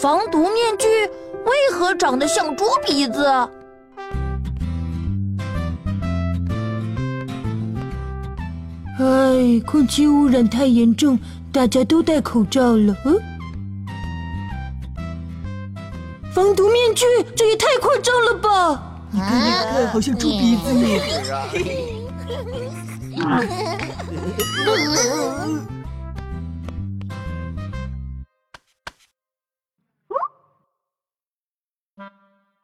防毒面具为何长得像猪鼻子？哎，空气污染太严重，大家都戴口罩了。嗯，防毒面具这也太夸张了吧！你看，你看，好像猪鼻子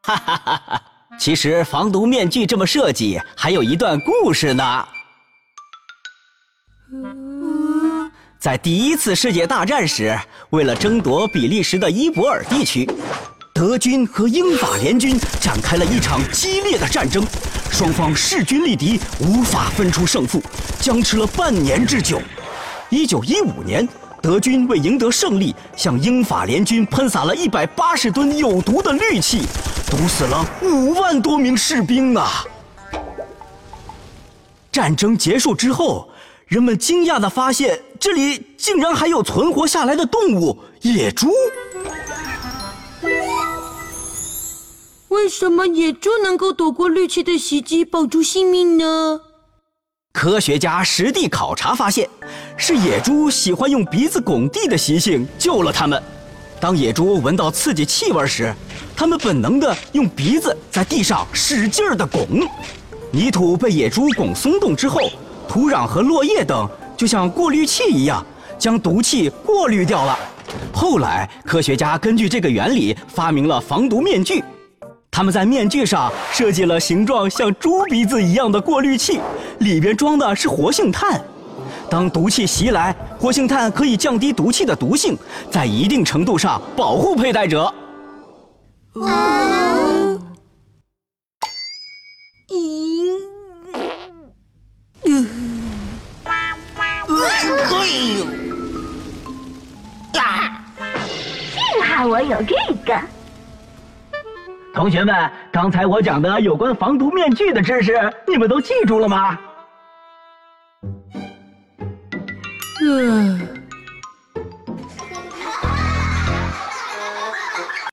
哈哈哈哈！其实防毒面具这么设计，还有一段故事呢。在第一次世界大战时，为了争夺比利时的伊博尔地区，德军和英法联军展开了一场激烈的战争，双方势均力敌，无法分出胜负，僵持了半年之久。一九一五年。德军为赢得胜利，向英法联军喷洒了一百八十吨有毒的氯气，毒死了五万多名士兵啊！战争结束之后，人们惊讶地发现，这里竟然还有存活下来的动物——野猪。为什么野猪能够躲过氯气的袭击，保住性命呢？科学家实地考察发现，是野猪喜欢用鼻子拱地的习性救了它们。当野猪闻到刺激气味时，它们本能地用鼻子在地上使劲地拱。泥土被野猪拱松动之后，土壤和落叶等就像过滤器一样，将毒气过滤掉了。后来，科学家根据这个原理发明了防毒面具。他们在面具上设计了形状像猪鼻子一样的过滤器，里边装的是活性炭。当毒气袭来，活性炭可以降低毒气的毒性，在一定程度上保护佩戴者。啊！咦！哎呦！啊！幸好我有这个。同学们，刚才我讲的有关防毒面具的知识，你们都记住了吗？嗯。